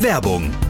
Werbung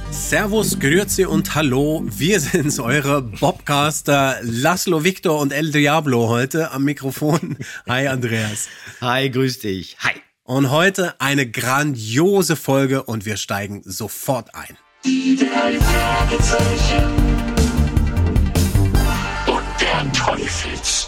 Servus, Grüezi und Hallo. Wir sind's, eure Bobcaster Laszlo Victor und El Diablo heute am Mikrofon. Hi Andreas. Hi, grüß dich. Hi. Und heute eine grandiose Folge und wir steigen sofort ein. Die drei Fragezeichen. Und der Teufelsberg.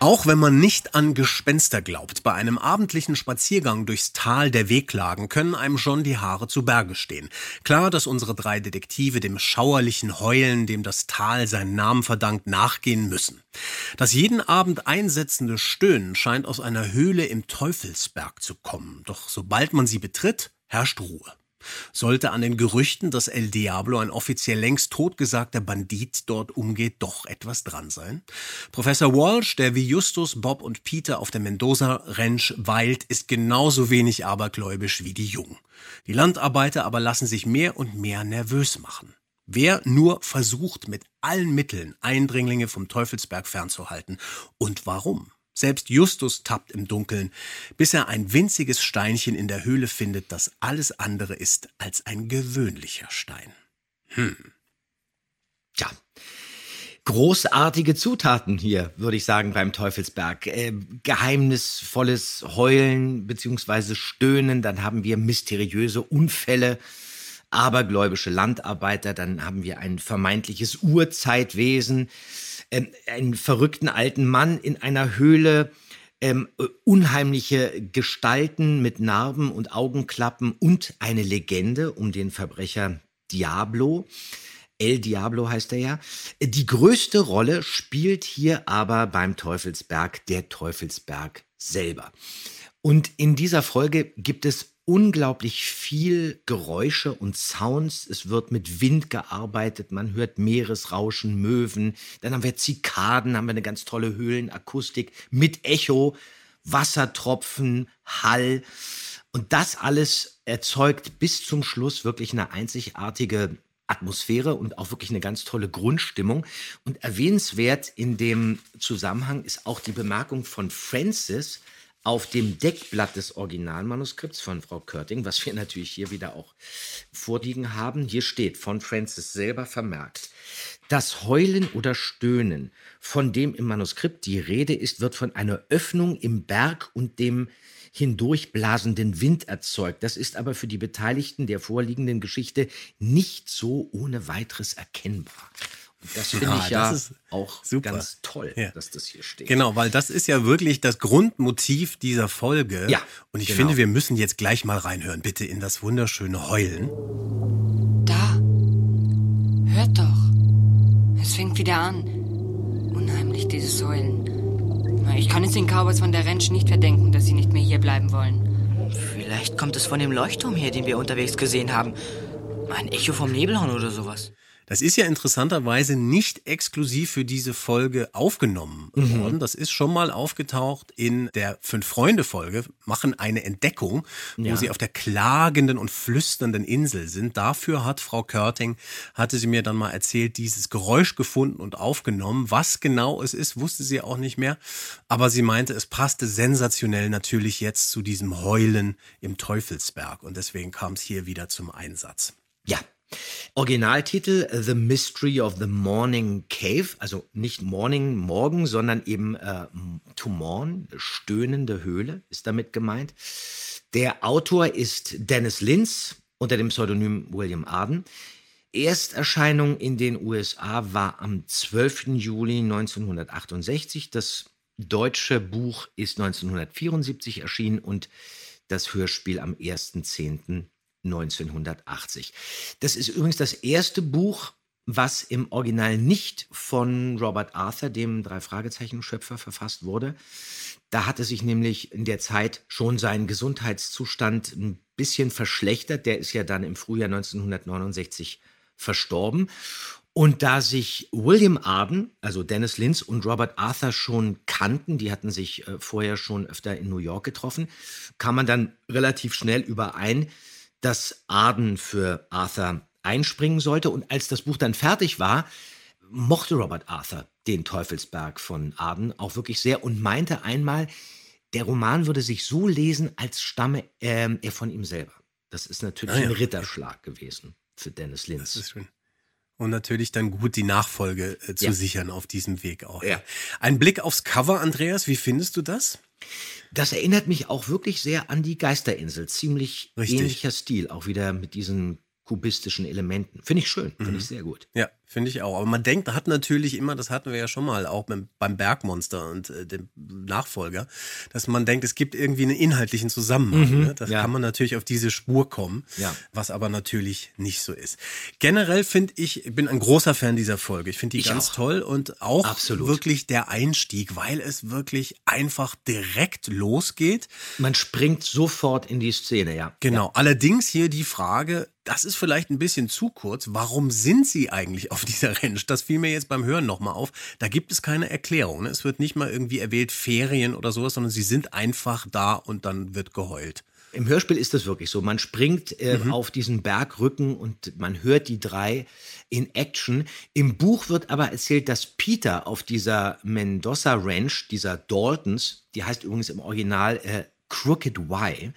Auch wenn man nicht an Gespenster glaubt, bei einem abendlichen Spaziergang durchs Tal der Wehklagen können einem schon die Haare zu Berge stehen. Klar, dass unsere drei Detektive dem schauerlichen Heulen, dem das Tal seinen Namen verdankt, nachgehen müssen. Das jeden Abend einsetzende Stöhnen scheint aus einer Höhle im Teufelsberg zu kommen. Doch sobald man sie betritt, herrscht Ruhe. Sollte an den Gerüchten, dass El Diablo ein offiziell längst totgesagter Bandit dort umgeht, doch etwas dran sein? Professor Walsh, der wie Justus, Bob und Peter auf der Mendoza Ranch weilt, ist genauso wenig abergläubisch wie die Jungen. Die Landarbeiter aber lassen sich mehr und mehr nervös machen. Wer nur versucht, mit allen Mitteln Eindringlinge vom Teufelsberg fernzuhalten. Und warum? Selbst Justus tappt im Dunkeln, bis er ein winziges Steinchen in der Höhle findet, das alles andere ist als ein gewöhnlicher Stein. Tja. Großartige Zutaten hier, würde ich sagen, beim Teufelsberg. Äh, geheimnisvolles Heulen beziehungsweise Stöhnen, dann haben wir mysteriöse Unfälle, abergläubische Landarbeiter, dann haben wir ein vermeintliches Urzeitwesen, ähm, einen verrückten alten Mann in einer Höhle, ähm, äh, unheimliche Gestalten mit Narben und Augenklappen und eine Legende um den Verbrecher Diablo. El Diablo heißt er ja. Die größte Rolle spielt hier aber beim Teufelsberg der Teufelsberg selber. Und in dieser Folge gibt es unglaublich viel Geräusche und Sounds. Es wird mit Wind gearbeitet, man hört Meeresrauschen, Möwen, dann haben wir Zikaden, haben wir eine ganz tolle Höhlenakustik mit Echo, Wassertropfen, Hall. Und das alles erzeugt bis zum Schluss wirklich eine einzigartige Atmosphäre und auch wirklich eine ganz tolle Grundstimmung. Und erwähnenswert in dem Zusammenhang ist auch die Bemerkung von Francis, auf dem Deckblatt des Originalmanuskripts von Frau Körting, was wir natürlich hier wieder auch vorliegen haben, hier steht von Francis selber vermerkt, das Heulen oder Stöhnen, von dem im Manuskript die Rede ist, wird von einer Öffnung im Berg und dem hindurchblasenden Wind erzeugt. Das ist aber für die Beteiligten der vorliegenden Geschichte nicht so ohne weiteres erkennbar. Das finde Ja, ich ja auch super. ganz toll, Ja. dass das hier steht. Genau, weil das ist ja wirklich das Grundmotiv dieser Folge. Ja, Und ich genau. finde, wir müssen jetzt gleich mal reinhören, bitte in das wunderschöne Heulen. Da. Hört doch. Es fängt wieder an. Unheimlich, dieses Heulen. Ich kann es den Cowboys von der Ranch nicht verdenken, dass sie nicht mehr hier bleiben wollen. Vielleicht kommt es von dem Leuchtturm her, den wir unterwegs gesehen haben. Ein Echo vom Nebelhorn oder sowas. Das ist ja interessanterweise nicht exklusiv für diese Folge aufgenommen Mhm. worden. Das ist schon mal aufgetaucht in der Fünf-Freunde-Folge, machen eine Entdeckung, wo Ja. sie auf der klagenden und flüsternden Insel sind. Dafür hat Frau Körting, hatte sie mir dann mal erzählt, dieses Geräusch gefunden und aufgenommen. Was genau es ist, wusste sie auch nicht mehr. Aber sie meinte, es passte sensationell natürlich jetzt zu diesem Heulen im Teufelsberg. Und deswegen kam es hier wieder zum Einsatz. Ja. Originaltitel The Mystery of the Morning Cave, also nicht Morning, Morgen, sondern eben äh, To Morn, stöhnende Höhle ist damit gemeint. Der Autor ist Dennis Linz unter dem Pseudonym William Arden. Ersterscheinung in den USA war am 12. Juli 1968. Das deutsche Buch ist 1974 erschienen und das Hörspiel am 1.10. 1980. Das ist übrigens das erste Buch, was im Original nicht von Robert Arthur, dem Drei-Fragezeichen-Schöpfer, verfasst wurde. Da hatte sich nämlich in der Zeit schon sein Gesundheitszustand ein bisschen verschlechtert. Der ist ja dann im Frühjahr 1969 verstorben. Und da sich William Arden, also Dennis Linz und Robert Arthur schon kannten, die hatten sich äh, vorher schon öfter in New York getroffen, kam man dann relativ schnell überein, dass Arden für Arthur einspringen sollte. Und als das Buch dann fertig war, mochte Robert Arthur den Teufelsberg von Arden auch wirklich sehr und meinte einmal, der Roman würde sich so lesen, als stamme ähm, er von ihm selber. Das ist natürlich Ah ja. ein Ritterschlag gewesen für Dennis Linz. Das ist schön. Und natürlich dann gut die Nachfolge äh, zu Ja. sichern auf diesem Weg auch. Ja. Ein Blick aufs Cover, Andreas, wie findest du das? Das erinnert mich auch wirklich sehr an die Geisterinsel. Ziemlich Richtig. ähnlicher Stil, auch wieder mit diesen kubistischen Elementen. Finde ich schön, finde ich sehr gut. Ja, finde ich auch. Aber man denkt, hat natürlich immer, das hatten wir ja schon mal auch beim, beim Bergmonster und äh, dem Nachfolger, dass man denkt, es gibt irgendwie einen inhaltlichen Zusammenhang. Ne? Das ja. kann man natürlich auf diese Spur kommen, Ja. was aber natürlich nicht so ist. Generell finde ich, ich bin ein großer Fan dieser Folge. Ich finde die Ich ganz auch. toll und auch Absolut. wirklich der Einstieg, weil es wirklich einfach direkt losgeht. Man springt sofort in die Szene, ja. Genau. Allerdings hier die Frage, das ist vielleicht ein bisschen zu kurz. Warum sind sie eigentlich auf dieser Ranch? Das fiel mir jetzt beim Hören nochmal auf. Da gibt es keine Erklärung. ne? Es wird nicht mal irgendwie erwählt Ferien oder sowas, sondern sie sind einfach da und dann wird geheult. Im Hörspiel ist das wirklich so. Man springt äh, auf diesen Bergrücken und man hört die drei in Action. Im Buch wird aber erzählt, dass Peter auf dieser Mendoza Ranch, dieser Daltons, die heißt übrigens im Original äh, Crooked Y,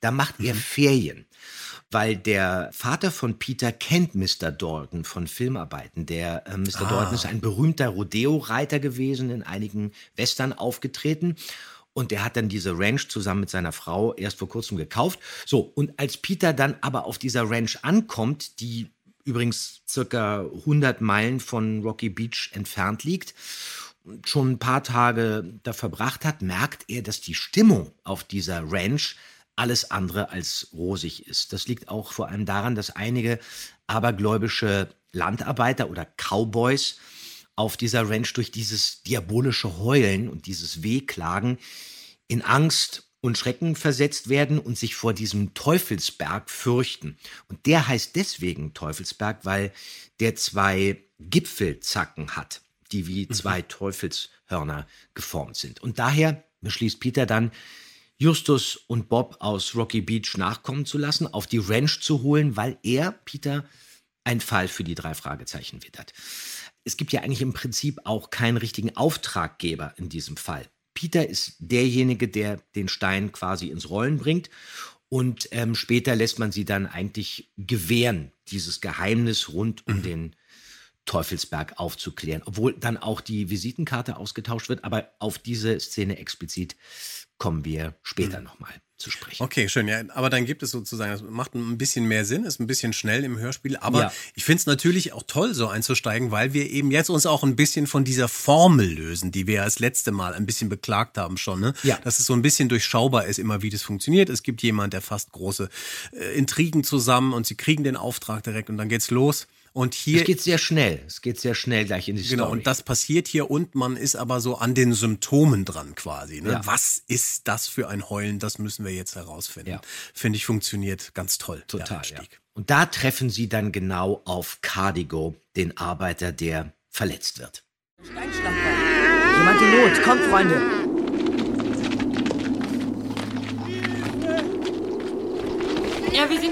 da macht er Ferien. Weil der Vater von Peter kennt Mr. Dalton von Filmarbeiten. Der äh, Mr. Dalton ist ein berühmter Rodeo-Reiter gewesen, in einigen Western aufgetreten. Und der hat dann diese Ranch zusammen mit seiner Frau erst vor kurzem gekauft. So, und als Peter dann aber auf dieser Ranch ankommt, die übrigens circa 100 Meilen von Rocky Beach entfernt liegt, schon ein paar Tage da verbracht hat, merkt er, dass die Stimmung auf dieser Ranch alles andere als rosig ist. Das liegt auch vor allem daran, dass einige abergläubische Landarbeiter oder Cowboys auf dieser Ranch durch dieses diabolische Heulen und dieses Wehklagen in Angst und Schrecken versetzt werden und sich vor diesem Teufelsberg fürchten. Und der heißt deswegen Teufelsberg, weil der zwei Gipfelzacken hat, die wie zwei Teufelshörner geformt sind. Und daher beschließt Peter dann, Justus und Bob aus Rocky Beach nachkommen zu lassen, auf die Ranch zu holen, weil er, Peter, ein Fall für die drei Fragezeichen wittert. Es gibt ja eigentlich im Prinzip auch keinen richtigen Auftraggeber in diesem Fall. Peter ist derjenige, der den Stein quasi ins Rollen bringt. Und ähm, später lässt man sie dann eigentlich gewähren, dieses Geheimnis rund um den Teufelsberg aufzuklären. Obwohl dann auch die Visitenkarte ausgetauscht wird. Aber auf diese Szene explizit kommen wir später nochmal zu sprechen. Okay, schön. Ja, aber dann gibt es sozusagen, das macht ein bisschen mehr Sinn, ist ein bisschen schnell im Hörspiel. Aber Ja. ich finde es natürlich auch toll, so einzusteigen, weil wir eben jetzt uns auch ein bisschen von dieser Formel lösen, die wir ja das letzte Mal ein bisschen beklagt haben schon. Ne? Ja. Dass es so ein bisschen durchschaubar ist, immer wie das funktioniert. Es gibt jemand, der fasst große äh, Intrigen zusammen und sie kriegen den Auftrag direkt und dann geht's los. Und hier Es geht sehr schnell. Es geht sehr schnell gleich in die Genau, Story. und das passiert hier und man ist aber so an den Symptomen dran quasi. Ne? Ja. Was ist das für ein Heulen? Das müssen wir jetzt herausfinden. Ja. Finde ich funktioniert ganz toll. der Total, ja. Und da treffen sie dann genau auf Cardigo, den Arbeiter, der verletzt wird. Jemand in Not. Kommt, Freunde.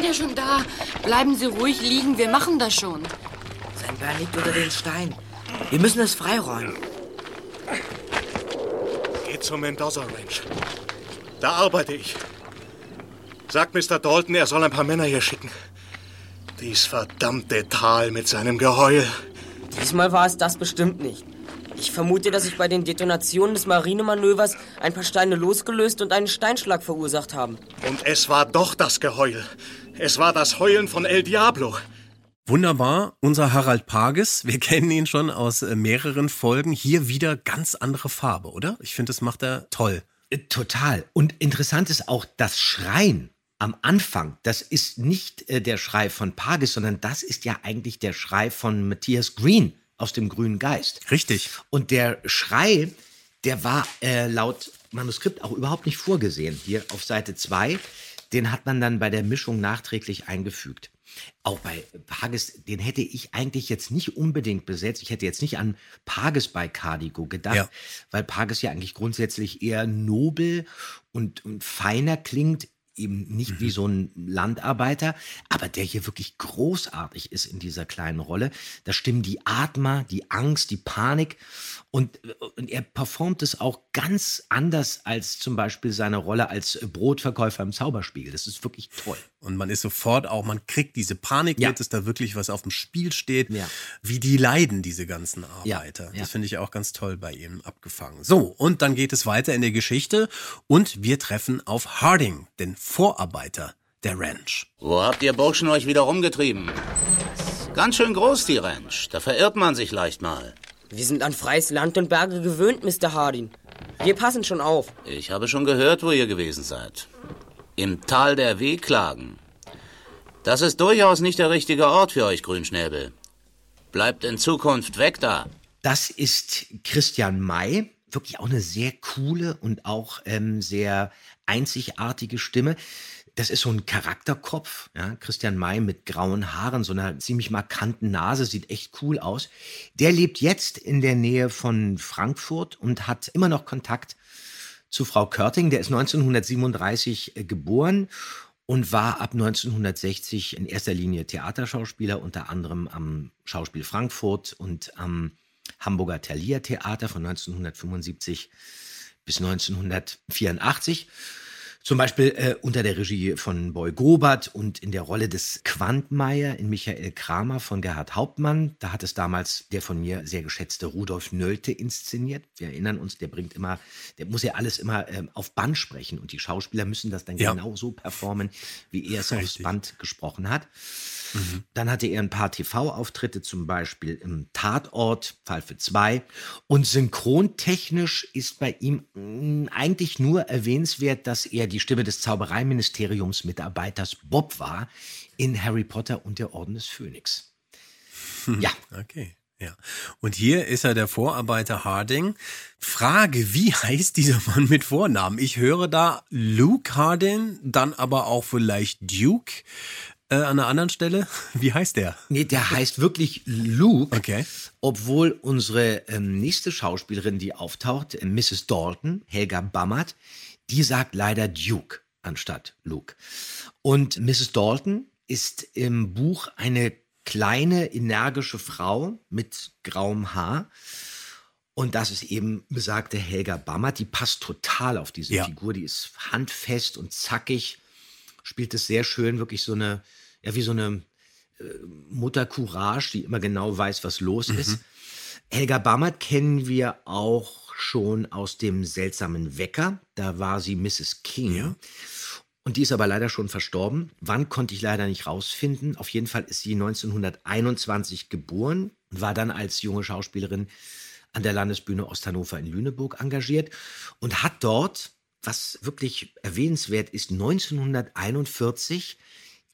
Ja, schon da. Bleiben Sie ruhig liegen, wir machen das schon. Sein Bein liegt unter den Stein. Wir müssen es freiräumen. Geht zum Mendoza Ranch. Da arbeite ich. Sagt Mr. Dalton, er soll ein paar Männer hier schicken. Dies verdammte Tal mit seinem Geheul. Diesmal war es das bestimmt nicht. Ich vermute, dass sich bei den Detonationen des Marinemanövers ein paar Steine losgelöst und einen Steinschlag verursacht haben. Und es war doch das Geheul. Es war das Heulen von El Diablo. Wunderbar, unser Harald Pages, wir kennen ihn schon aus äh, mehreren Folgen. Hier wieder ganz andere Farbe, oder? Ich finde, das macht er toll. Äh, Total. Und interessant ist auch das Schreien am Anfang. Das ist nicht äh, der Schrei von Pages, sondern das ist ja eigentlich der Schrei von Matthias Green aus dem Grünen Geist. Richtig. Und der Schrei, der war äh, laut Manuskript auch überhaupt nicht vorgesehen. Hier auf Seite 2, den hat man dann bei der Mischung nachträglich eingefügt. Auch bei Pages, den hätte ich eigentlich jetzt nicht unbedingt besetzt. Ich hätte jetzt nicht an Pages bei Cardigo gedacht, Ja. weil Pages ja eigentlich grundsätzlich eher nobel und, und feiner klingt, eben nicht wie so ein Landarbeiter, aber der hier wirklich großartig ist in dieser kleinen Rolle. Da stimmen die Atmer, die Angst, die Panik und, und er performt es auch ganz anders als zum Beispiel seine Rolle als Brotverkäufer im Zauberspiegel. Das ist wirklich toll. Und man ist sofort auch, man kriegt diese Panik Ja. mit, dass da wirklich was auf dem Spiel steht, Ja. wie die leiden, diese ganzen Ja, Arbeiter. ja. Das finde ich auch ganz toll bei ihm abgefangen. So, und dann geht es weiter in der Geschichte und wir treffen auf Harding, den Vorarbeiter der Ranch. Wo habt ihr Burschen euch wieder rumgetrieben? Ganz schön groß, die Ranch. Da verirrt man sich leicht mal. Wir sind an freies Land und Berge gewöhnt, Mr. Hardin. Wir passen schon auf. Ich habe schon gehört, wo ihr gewesen seid. Im Tal der Wehklagen. Das ist durchaus nicht der richtige Ort für euch, Grünschnäbel. Bleibt in Zukunft weg da. Das ist Christian May, wirklich auch eine sehr coole und auch ähm, sehr einzigartige Stimme. Das ist so ein Charakterkopf, ja? Christian May mit grauen Haaren, so einer ziemlich markanten Nase, sieht echt cool aus. Der lebt jetzt in der Nähe von Frankfurt und hat immer noch Kontakt zu Frau Körting. Der ist 1937 äh, geboren und war ab 1960 in erster Linie Theaterschauspieler, unter anderem am Schauspiel Frankfurt und am Hamburger Thalia Theater von 1975 bis 1984. Zum Beispiel äh, unter der Regie von Boy Grobert und in der Rolle des Quantmeier in Michael Kramer von Gerhard Hauptmann. Da hat es damals der von mir sehr geschätzte Rudolf Nölte inszeniert. Wir erinnern uns, der bringt immer, der muss ja alles immer ähm, auf Band sprechen und die Schauspieler müssen das dann Ja. genau so performen, wie er es aufs. Band gesprochen hat. Dann hatte er ein paar TV-Auftritte, zum Beispiel im Tatort, Fall für zwei. Und synchrontechnisch ist bei ihm mh, eigentlich nur erwähnenswert, dass er die Stimme des Zaubereiministeriums-Mitarbeiters Bob war in Harry Potter und der Orden des Phönix. Ja, Okay. Ja. Und hier ist er der Vorarbeiter Harding. Frage, wie heißt dieser Mann mit Vornamen? Ich höre da Luke Harding, dann aber auch vielleicht Duke äh, an einer anderen Stelle. Wie heißt der? nee, der heißt wirklich Luke. Okay. Obwohl unsere ähm, nächste Schauspielerin, die auftaucht, äh, Mrs. Dalton, Helga Bammert, die sagt leider Duke anstatt Luke. Und Mrs. Dalton ist im Buch eine kleine, energische Frau mit grauem Haar. Und das ist eben besagte Helga Bammert. Die passt total auf diese Ja. Figur. Die ist handfest und zackig, spielt es sehr schön, wirklich so eine, ja, wie so eine äh, Mutter Courage, die immer genau weiß, was los ist. Helga Bammert kennen wir auch schon aus dem seltsamen Wecker. Da war sie Mrs. King. Und die ist aber leider schon verstorben. Wann konnte ich leider nicht rausfinden. Auf jeden Fall ist sie 1921 geboren und war dann als junge Schauspielerin an der Landesbühne Osthannover in Lüneburg engagiert und hat dort, was wirklich erwähnenswert ist, 1941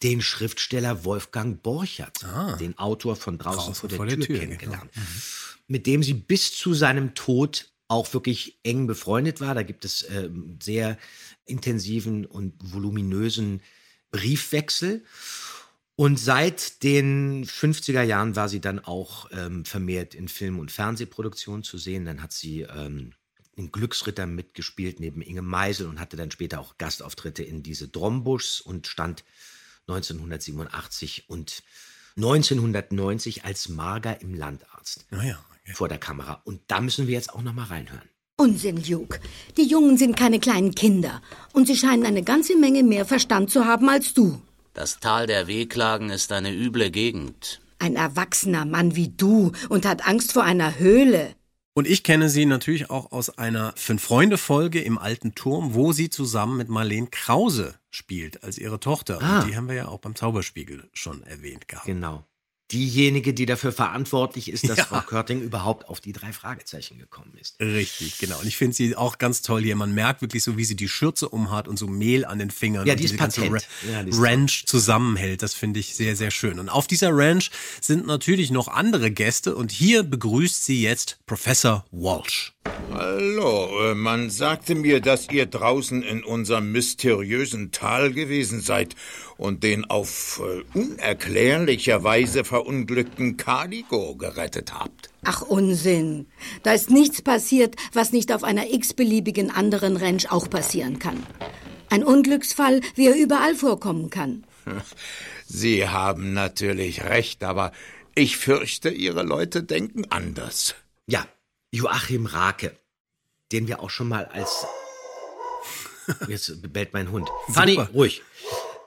den Schriftsteller Wolfgang Borchert, den Autor von Draußen, vor der, Tür, kennengelernt, mit dem sie bis zu seinem Tod auch wirklich eng befreundet war. Da gibt es ähm, sehr intensiven und voluminösen Briefwechsel. Und seit den 50er Jahren war sie dann auch ähm, vermehrt in Film- und Fernsehproduktionen zu sehen. Dann hat sie ähm, in Glücksritter mitgespielt neben Inge Meisel und hatte dann später auch Gastauftritte in diese Drombuschs und stand 1987 und 1990 als Marga im Landarzt Naja, vor der Kamera. Und da müssen wir jetzt auch noch mal reinhören. Unsinn, Luke. Die Jungen sind keine kleinen Kinder. Und sie scheinen eine ganze Menge mehr Verstand zu haben als du. Das Tal der Wehklagen ist eine üble Gegend. Ein erwachsener Mann wie du und hat Angst vor einer Höhle. Und ich kenne sie natürlich auch aus einer Fünf-Freunde-Folge im Alten Turm, wo sie zusammen mit Marlene Krause spielt als ihre Tochter. Ah. Und die haben wir ja auch beim Zauberspiegel schon erwähnt gehabt. Genau. Diejenige, die dafür verantwortlich ist, dass Ja. Frau Körting überhaupt auf die drei Fragezeichen gekommen ist. Richtig, genau. Und ich finde sie auch ganz toll hier. Man merkt wirklich so, wie sie die Schürze umhat und so Mehl an den Fingern. Ja, und die ist diese ganze patent. Ra Ja, die ist Ranch zusammenhält. Das finde ich sehr, sehr schön. Und auf dieser Ranch sind natürlich noch andere Gäste. Und hier begrüßt sie jetzt Professor Walsh. Hallo, äh, man sagte mir, dass ihr draußen in unserem mysteriösen Tal gewesen seid und den auf äh, unerklärlicher Weise verunglückten Caligo gerettet habt. Ach Unsinn. Da ist nichts passiert, was nicht auf einer x-beliebigen anderen Ranch auch passieren kann. Ein Unglücksfall, wie er überall vorkommen kann. Sie haben natürlich recht, aber ich fürchte, Ihre Leute denken anders. Ja, Joachim Rake, den wir auch schon mal als. Jetzt bellt mein Hund. Fanny, Super. ruhig.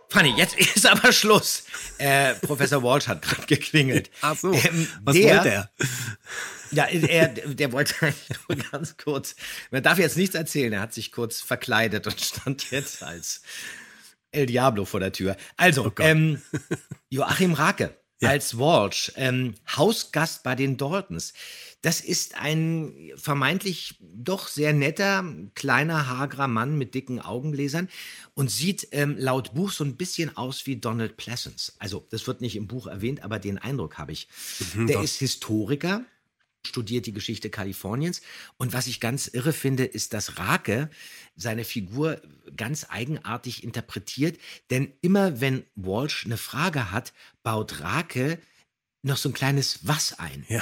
Fanny, jetzt ist aber Schluss. Äh, Professor Walsh hat gerade geklingelt. Ach so. Ähm, Was der- wollte er? Ja, er, der wollte eigentlich nur ganz kurz. Man darf jetzt nichts erzählen. Er hat sich kurz verkleidet und stand jetzt als El Diablo vor der Tür. Also, Oh ähm, Joachim Rake als Walsh, ähm, Hausgast bei den Daltons. Das ist ein vermeintlich doch sehr netter, kleiner, hagerer Mann mit dicken Augenläsern und sieht ähm, laut Buch so ein bisschen aus wie Donald Pleasance. Also, das wird nicht im Buch erwähnt, aber den Eindruck habe ich. Mhm, Der doch. ist Historiker, studiert die Geschichte Kaliforniens. Und was ich ganz irre finde, ist, dass Rake seine Figur ganz eigenartig interpretiert. Denn immer wenn Walsh eine Frage hat, baut Rake noch so ein kleines Was ein. Ja.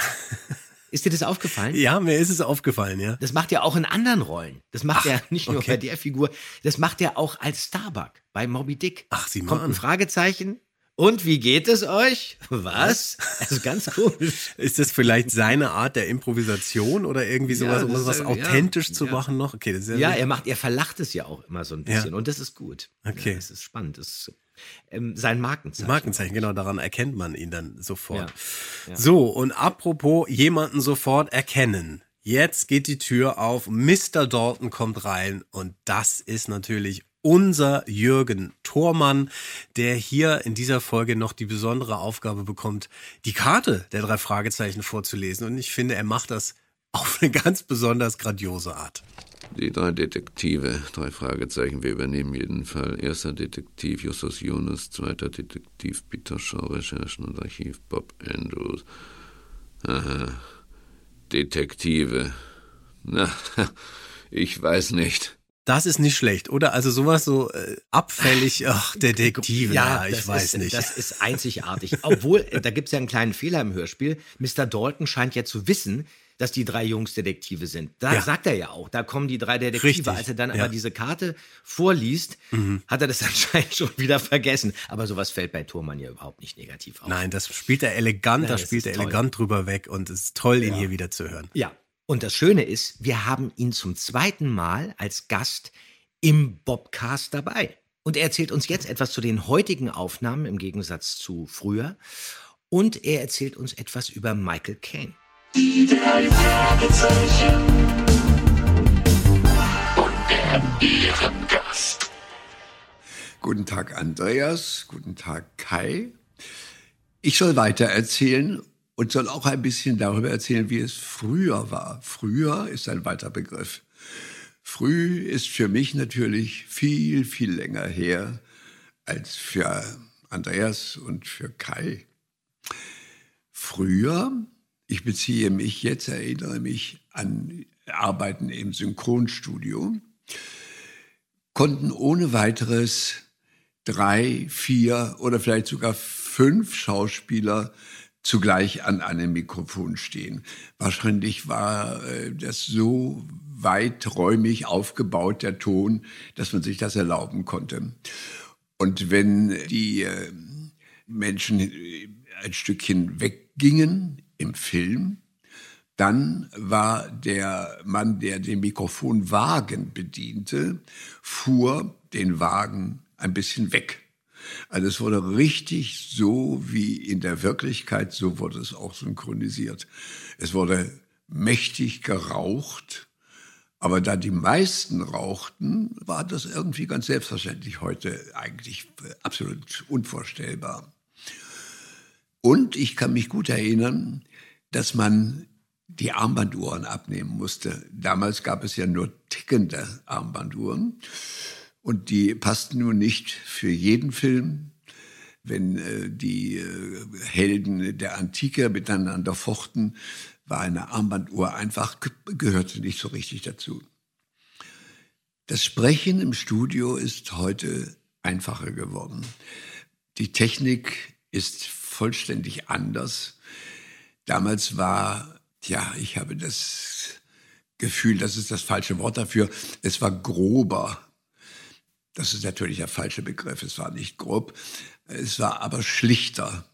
Ist dir das aufgefallen? Ja, mir ist es aufgefallen, ja. Das macht er auch in anderen Rollen. Das macht Ach, er nicht nur okay. bei der Figur, das macht er auch als Starbuck bei Moby Dick. Ach, sieh mal Kommt ein. Fragezeichen. Und wie geht es euch? Was? Also ganz komisch. Ist das vielleicht seine Art der Improvisation oder irgendwie sowas, Ja, um was authentisch ja, zu machen noch? Okay, ja, Ja, er macht, er verlacht es ja auch immer so ein bisschen und das ist gut. Okay. Das ist spannend. Das ist ähm, sein Markenzeichen. Markenzeichen, genau, daran erkennt man ihn dann sofort. So, und apropos jemanden sofort erkennen. Jetzt geht die Tür auf, Mr. Dalton kommt rein und das ist natürlich unser Jürgen Thormann, der hier in dieser Folge noch die besondere Aufgabe bekommt, die Karte der drei Fragezeichen vorzulesen. Und ich finde, er macht das auf eine ganz besonders grandiose Art. Die drei Detektive, drei Fragezeichen, wir übernehmen jeden Fall. Erster Detektiv Justus Jonas, zweiter Detektiv Peter Shaw, Recherchen und Archiv Bob Andrews. Aha, Detektive. Na, ich weiß nicht. Das ist nicht schlecht, oder? Also sowas so äh, abfällig, ach, Detektive, ja, ich das weiß ist, nicht. Das ist einzigartig. Obwohl, äh, da gibt es ja einen kleinen Fehler im Hörspiel. Mr. Dalton scheint ja zu wissen, dass die drei Jungs Detektive sind. Da Ja. sagt er ja auch, da kommen die drei Detektive. Richtig, Als er dann ja. Mhm. aber diese Karte vorliest, hat er das anscheinend schon wieder vergessen. Aber sowas fällt bei Thurmann ja überhaupt nicht negativ auf. Nein, das spielt er elegant, Ja, da das spielt er toll. elegant drüber weg und es ist toll, ihn Ja. hier wieder zu hören. Ja. Und das Schöne ist, wir haben ihn zum zweiten Mal als Gast im Bobcast dabei. Und er erzählt uns jetzt etwas zu den heutigen Aufnahmen im Gegensatz zu früher. Und er erzählt uns etwas über Michael Caine. Die drei Fragezeichen. Und der Ehrengast. Guten Tag, Andreas. Guten Tag, Kai. Ich soll weiter erzählen und soll auch ein bisschen darüber erzählen, wie es früher war. Früher ist ein weiter Begriff. Früh ist für mich natürlich viel, viel länger her als für Andreas und für Kai. Früher, ich beziehe mich jetzt, erinnere mich an Arbeiten im Synchronstudio, konnten ohne weiteres drei, vier oder vielleicht sogar fünf Schauspieler zugleich an einem Mikrofon stehen. Wahrscheinlich war äh, das so weiträumig aufgebaut, der Ton, dass man sich das erlauben konnte. Und wenn die äh, Menschen ein Stückchen weggingen im Film, dann war der Mann, der den Mikrofonwagen bediente, fuhr den Wagen ein bisschen weg. Also es wurde richtig so wie in der Wirklichkeit, so wurde es auch synchronisiert. Es wurde mächtig geraucht, aber da die meisten rauchten, war das irgendwie ganz selbstverständlich heute eigentlich absolut unvorstellbar. Und ich kann mich gut erinnern, dass man die Armbanduhren abnehmen musste. Damals gab es ja nur tickende Armbanduhren. Und die passten nun nicht für jeden Film. Wenn äh, die äh, Helden der Antike miteinander fochten, war eine Armbanduhr einfach, gehörte nicht so richtig dazu. Das Sprechen im Studio ist heute einfacher geworden. Die Technik ist vollständig anders. Damals war, ja, ich habe das Gefühl, das ist das falsche Wort dafür, es war grober das ist natürlich der falsche Begriff. Es war nicht grob, es war aber schlichter.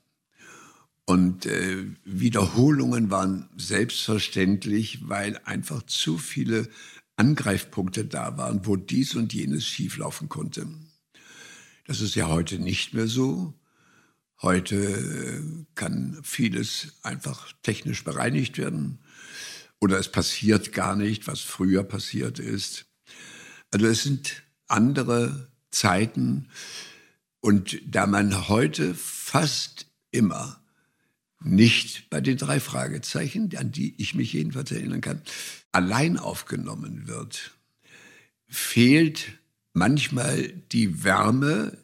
Und äh, Wiederholungen waren selbstverständlich, weil einfach zu viele Angreifpunkte da waren, wo dies und jenes schieflaufen konnte. Das ist ja heute nicht mehr so. Heute äh, kann vieles einfach technisch bereinigt werden oder es passiert gar nicht, was früher passiert ist. Also es sind andere Zeiten. Und da man heute fast immer nicht bei den drei Fragezeichen, an die ich mich jedenfalls erinnern kann, allein aufgenommen wird, fehlt manchmal die Wärme,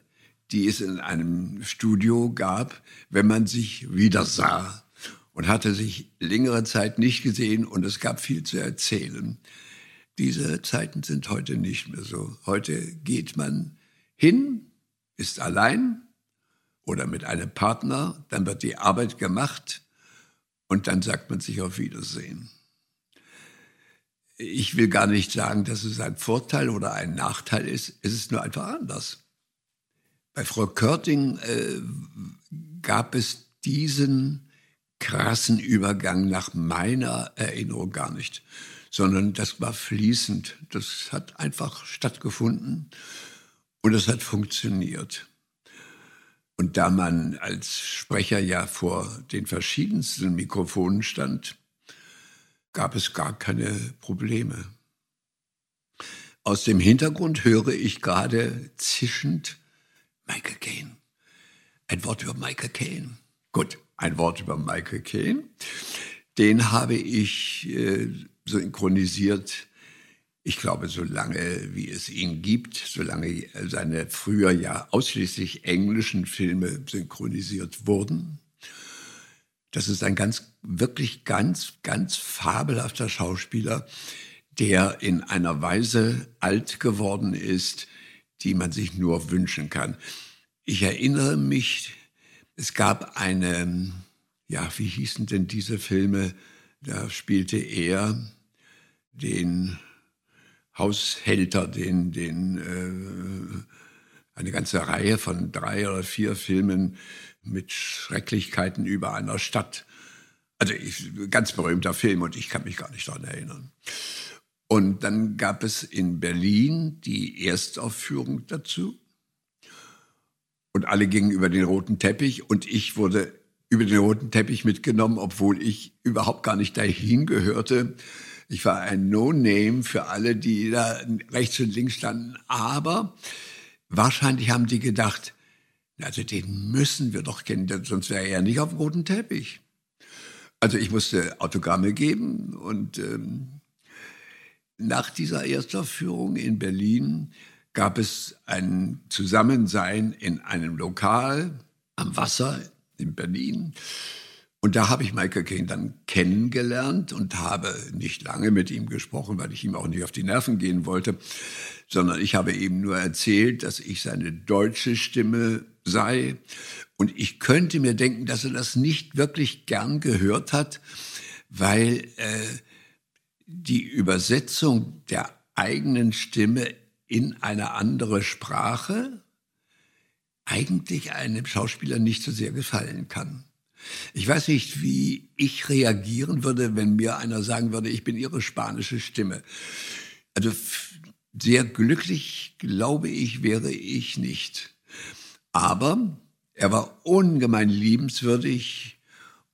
die es in einem Studio gab, wenn man sich wieder sah und hatte sich längere Zeit nicht gesehen und es gab viel zu erzählen. Diese Zeiten sind heute nicht mehr so. Heute geht man hin, ist allein oder mit einem Partner, dann wird die Arbeit gemacht und dann sagt man sich auf Wiedersehen. Ich will gar nicht sagen, dass es ein Vorteil oder ein Nachteil ist, es ist nur einfach anders. Bei Frau Körting äh, gab es diesen krassen Übergang nach meiner Erinnerung gar nicht sondern das war fließend. Das hat einfach stattgefunden und es hat funktioniert. Und da man als Sprecher ja vor den verschiedensten Mikrofonen stand, gab es gar keine Probleme. Aus dem Hintergrund höre ich gerade zischend Michael Caine. Ein Wort über Michael Caine. Gut, ein Wort über Michael Caine. Den habe ich äh, synchronisiert. Ich glaube, solange wie es ihn gibt, solange seine früher ja ausschließlich englischen Filme synchronisiert wurden. Das ist ein ganz, wirklich ganz, ganz fabelhafter Schauspieler, der in einer Weise alt geworden ist, die man sich nur wünschen kann. Ich erinnere mich, es gab eine, ja, wie hießen denn diese Filme? Da spielte er den Haushälter, den, den äh, eine ganze Reihe von drei oder vier Filmen mit Schrecklichkeiten über einer Stadt. Also ich, ganz berühmter Film und ich kann mich gar nicht daran erinnern. Und dann gab es in Berlin die Erstaufführung dazu. Und alle gingen über den roten Teppich und ich wurde über den roten Teppich mitgenommen, obwohl ich überhaupt gar nicht dahin gehörte. Ich war ein No-Name für alle, die da rechts und links standen. Aber wahrscheinlich haben die gedacht, also den müssen wir doch kennen, sonst wäre er nicht auf dem roten Teppich. Also ich musste Autogramme geben und ähm, nach dieser Erstaufführung in Berlin gab es ein Zusammensein in einem Lokal am Wasser in Berlin. Und da habe ich Michael Caine dann kennengelernt und habe nicht lange mit ihm gesprochen, weil ich ihm auch nicht auf die Nerven gehen wollte, sondern ich habe ihm nur erzählt, dass ich seine deutsche Stimme sei. Und ich könnte mir denken, dass er das nicht wirklich gern gehört hat, weil äh, die Übersetzung der eigenen Stimme in eine andere Sprache eigentlich einem Schauspieler nicht so sehr gefallen kann. Ich weiß nicht, wie ich reagieren würde, wenn mir einer sagen würde, ich bin Ihre spanische Stimme. Also sehr glücklich, glaube ich, wäre ich nicht. Aber er war ungemein liebenswürdig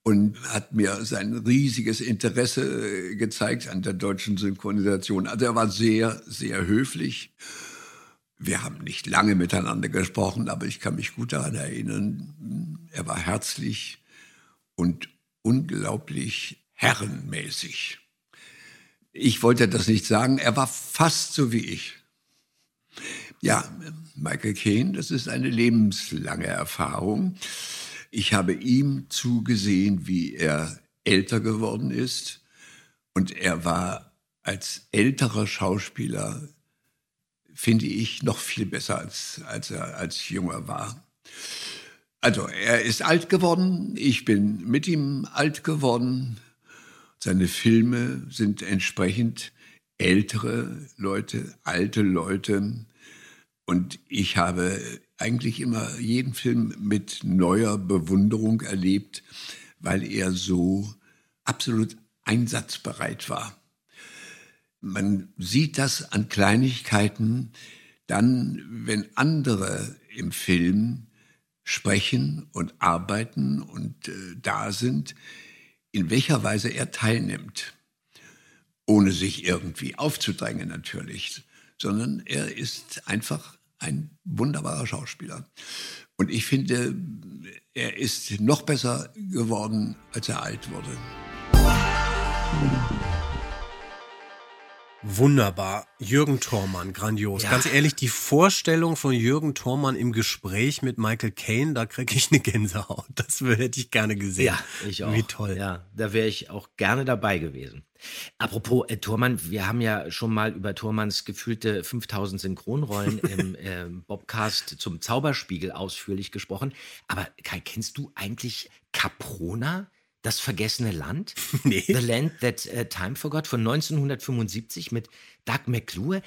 und hat mir sein riesiges Interesse gezeigt an der deutschen Synchronisation. Also er war sehr, sehr höflich wir haben nicht lange miteinander gesprochen, aber ich kann mich gut daran erinnern. Er war herzlich und unglaublich herrenmäßig. Ich wollte das nicht sagen, er war fast so wie ich. Ja, Michael Caine, das ist eine lebenslange Erfahrung. Ich habe ihm zugesehen, wie er älter geworden ist. Und er war als älterer Schauspieler finde ich, noch viel besser, als, als er als junger war. Also, er ist alt geworden, ich bin mit ihm alt geworden. Seine Filme sind entsprechend ältere Leute, alte Leute. Und ich habe eigentlich immer jeden Film mit neuer Bewunderung erlebt, weil er so absolut einsatzbereit war. Man sieht das an Kleinigkeiten, dann, wenn andere im Film sprechen und arbeiten und äh, da sind, in welcher Weise er teilnimmt, ohne sich irgendwie aufzudrängen natürlich, sondern er ist einfach ein wunderbarer Schauspieler. Und ich finde, er ist noch besser geworden, als er alt wurde. Wunderbar. Jürgen Thormann, grandios. Ja. Ganz ehrlich, die Vorstellung von Jürgen Thormann im Gespräch mit Michael Caine, da kriege ich eine Gänsehaut. Das hätte ich gerne gesehen. Ja, ich auch. Wie toll. Ja, da wäre ich auch gerne dabei gewesen. Apropos äh, Thormann, wir haben ja schon mal über Thormanns gefühlte 5000 Synchronrollen im äh, Bobcast zum Zauberspiegel ausführlich gesprochen. Aber Kai, kennst du eigentlich Caprona? Das vergessene Land? Nee. The Land That uh, Time Forgot von 1975 mit Doug McClure.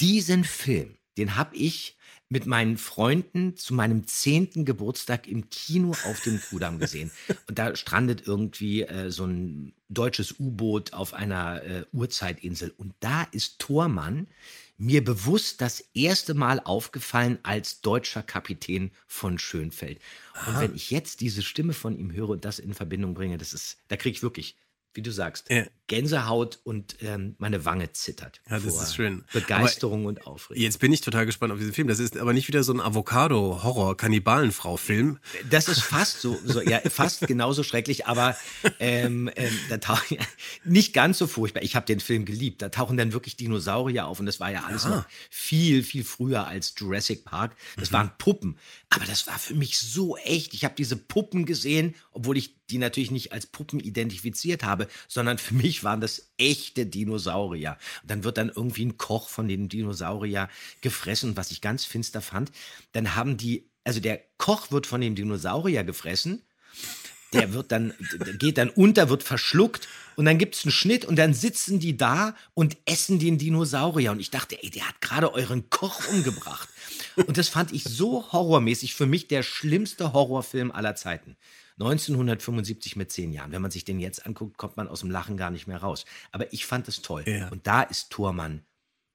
Diesen Film, den habe ich mit meinen Freunden zu meinem zehnten Geburtstag im Kino auf dem Kudamm gesehen. Und da strandet irgendwie äh, so ein deutsches U-Boot auf einer äh, Urzeitinsel. Und da ist Thormann mir bewusst das erste Mal aufgefallen als deutscher Kapitän von Schönfeld. Und Aha. wenn ich jetzt diese Stimme von ihm höre und das in Verbindung bringe, das ist, da kriege ich wirklich, wie du sagst, Ja. Gänsehaut und ähm, meine Wange zittert. Ja, das ist schön. Begeisterung und Aufregung. Jetzt bin ich total gespannt auf diesen Film. Das ist aber nicht wieder so ein Avocado-Horror-Kannibalenfrau-Film. Das ist fast so, so ja, fast genauso schrecklich, aber ähm, ähm, da tauchen nicht ganz so furchtbar. Ich habe den Film geliebt. Da tauchen dann wirklich Dinosaurier auf und das war ja alles Ja. noch viel, viel früher als Jurassic Park. Das Mhm. waren Puppen, aber das war für mich so echt. Ich habe diese Puppen gesehen, obwohl ich die natürlich nicht als Puppen identifiziert habe, sondern für mich waren das echte Dinosaurier. Und dann wird dann irgendwie ein Koch von den Dinosaurier gefressen, was ich ganz finster fand. Dann haben die, also der Koch wird von dem Dinosaurier gefressen der wird dann, geht dann unter, wird verschluckt und dann gibt's einen Schnitt und dann sitzen die da und essen den Dinosaurier. Und ich dachte, ey, der hat gerade euren Koch umgebracht. Und das fand ich so horrormäßig. Für mich der schlimmste Horrorfilm aller Zeiten. 1975 mit zehn Jahren. Wenn man sich den jetzt anguckt, kommt man aus dem Lachen gar nicht mehr raus. Aber ich fand es toll. Ja. Und da ist Thormann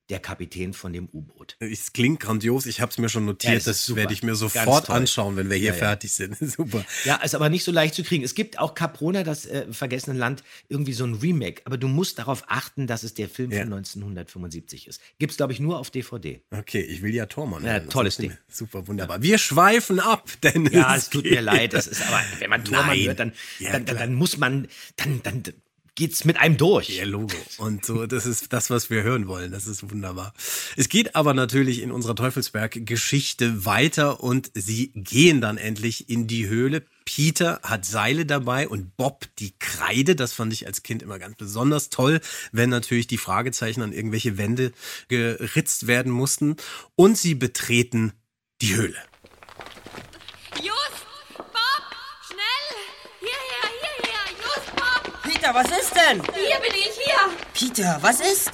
der Kapitän von dem U-Boot. Es klingt grandios, ich habe es mir schon Ja, notiert, es ist das werde ich mir sofort anschauen, wenn wir hier Ja, ja. fertig sind. Super. Ja, ist aber nicht so leicht zu kriegen. Es gibt auch Caprona, das äh, vergessene Land, irgendwie so ein Remake. Aber du musst darauf achten, dass es der Film von 1975 ist. Gibt's, glaube ich, nur auf DVD. Okay, ich will ja Tormann. Ja, hören. Tolles Ding. Super, wunderbar. Wir schweifen ab, denn Ja, es tut mir leid. Das ist aber, wenn man Tormann Nein. hört, dann, Ja, dann, dann, dann muss man, dann, dann geht's mit einem durch. Ja, Logo. Und so, das ist das, was wir hören wollen. Das ist wunderbar. Es geht aber natürlich in unserer Teufelsberg-Geschichte weiter und sie gehen dann endlich in die Höhle. Peter hat Seile dabei und Bob die Kreide. Das fand ich als Kind immer ganz besonders toll, wenn natürlich die Fragezeichen an irgendwelche Wände geritzt werden mussten. Und sie betreten die Höhle. Just! Bob! Schnell! Hierher, hierher! Just, Bob! Peter, was ist denn? Hier bin ich, hier! Peter, was ist?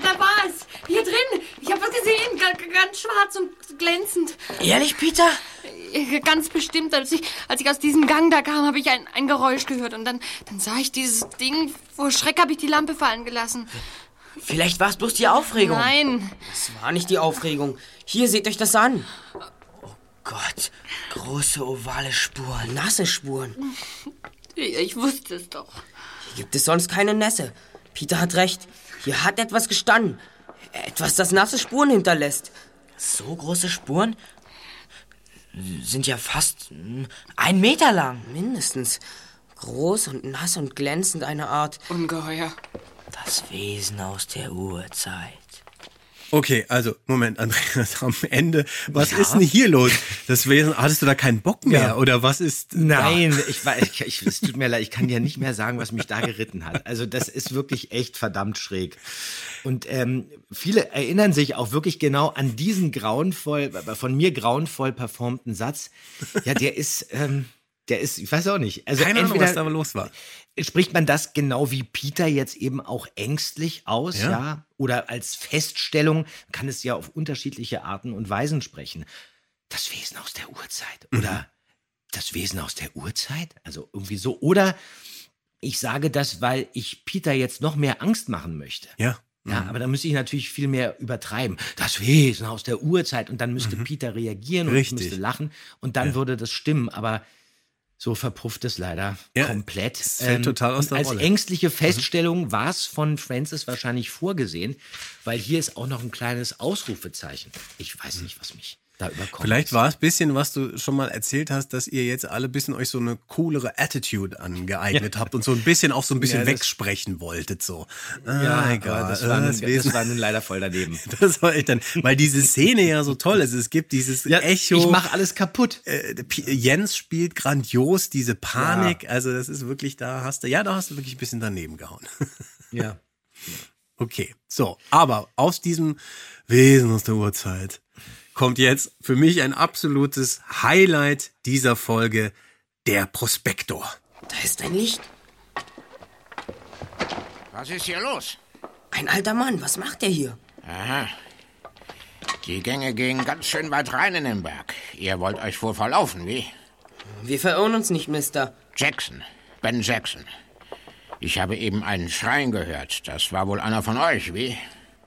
Da war es! Hier drin! Ich habe was gesehen! Ga- Ganz schwarz und glänzend. Ehrlich, Peter? Ganz bestimmt. Als ich, als ich aus diesem Gang da kam, habe ich ein, ein Geräusch gehört. Und dann, dann sah ich dieses Ding. Vor Schreck habe ich die Lampe fallen gelassen. Vielleicht war es bloß die Aufregung. Nein. Es war nicht die Aufregung. Hier, seht euch das an. Oh Gott, große ovale Spuren. Nasse Spuren. Ich wusste es doch. Gibt es sonst keine Nässe. Peter hat recht. Hier hat etwas gestanden. Etwas, das nasse Spuren hinterlässt. So große Spuren? Sind ja fast mm, ein Meter lang. Mindestens. Groß und nass und glänzend eine Art. Ungeheuer. Das Wesen aus der Urzeit. Okay, also, Moment, Andreas, am Ende, was Ja? ist denn hier los? Das Wesen, hattest du da keinen Bock mehr? Ja. Oder was ist. Nein, da? ich, war, ich, ich, es tut mir leid, ich kann dir nicht mehr sagen, was mich da geritten hat. Also das ist wirklich echt verdammt schräg. Und ähm, viele erinnern sich auch wirklich genau an diesen grauenvoll, von mir grauenvoll performten Satz. Ja, der ist, ähm, der ist, ich weiß auch nicht. Also Keine Ahnung, entweder was da los war. Spricht man das genau wie Peter jetzt eben auch ängstlich aus, Ja. ja? Oder als Feststellung kann es ja auf unterschiedliche Arten und Weisen sprechen. Das Wesen aus der Urzeit. Mhm. Oder das Wesen aus der Urzeit? Also irgendwie so. Oder ich sage das, weil ich Peter jetzt noch mehr Angst machen möchte. Ja. Ja, aber da müsste ich natürlich viel mehr übertreiben. Das Wesen aus der Urzeit. Und dann müsste Peter reagieren und ich Mhm. Richtig. müsste lachen. Und dann würde das stimmen. Aber so verpufft es leider Ja, komplett. es fällt total aus der als Rolle. ängstliche Feststellung war es von Francis wahrscheinlich vorgesehen, weil hier ist auch noch ein kleines Ausrufezeichen. Ich weiß nicht, was mich da überkommt. Vielleicht war es ein bisschen, was du schon mal erzählt hast, dass ihr jetzt alle ein bisschen euch so eine coolere Attitude angeeignet Ja. habt und so ein bisschen auch so ein bisschen Ja, wegsprechen wolltet. So. Ah, ja, egal. aber das war, äh, nun, das Wesen- das war nun leider voll daneben. Das war echt dann, weil diese Szene ja so toll ist. Es gibt dieses Echo. ich mach alles kaputt. Äh, Jens spielt grandios diese Panik. Also das ist wirklich, da hast du, ja, da hast du wirklich ein bisschen daneben gehauen. Ja. Okay, so, aber aus diesem Wesen aus der Urzeit kommt jetzt für mich ein absolutes Highlight dieser Folge, der Prospektor. Da ist ein Licht. Was ist hier los? Ein alter Mann. Was macht er hier? Aha. Die Gänge gehen ganz schön weit rein in den Berg. Ihr wollt euch wohl verlaufen, wie? Wir verirren uns nicht, Mister. Jackson. Ben Jackson. Ich habe eben einen Schreien gehört. Das war wohl einer von euch, wie?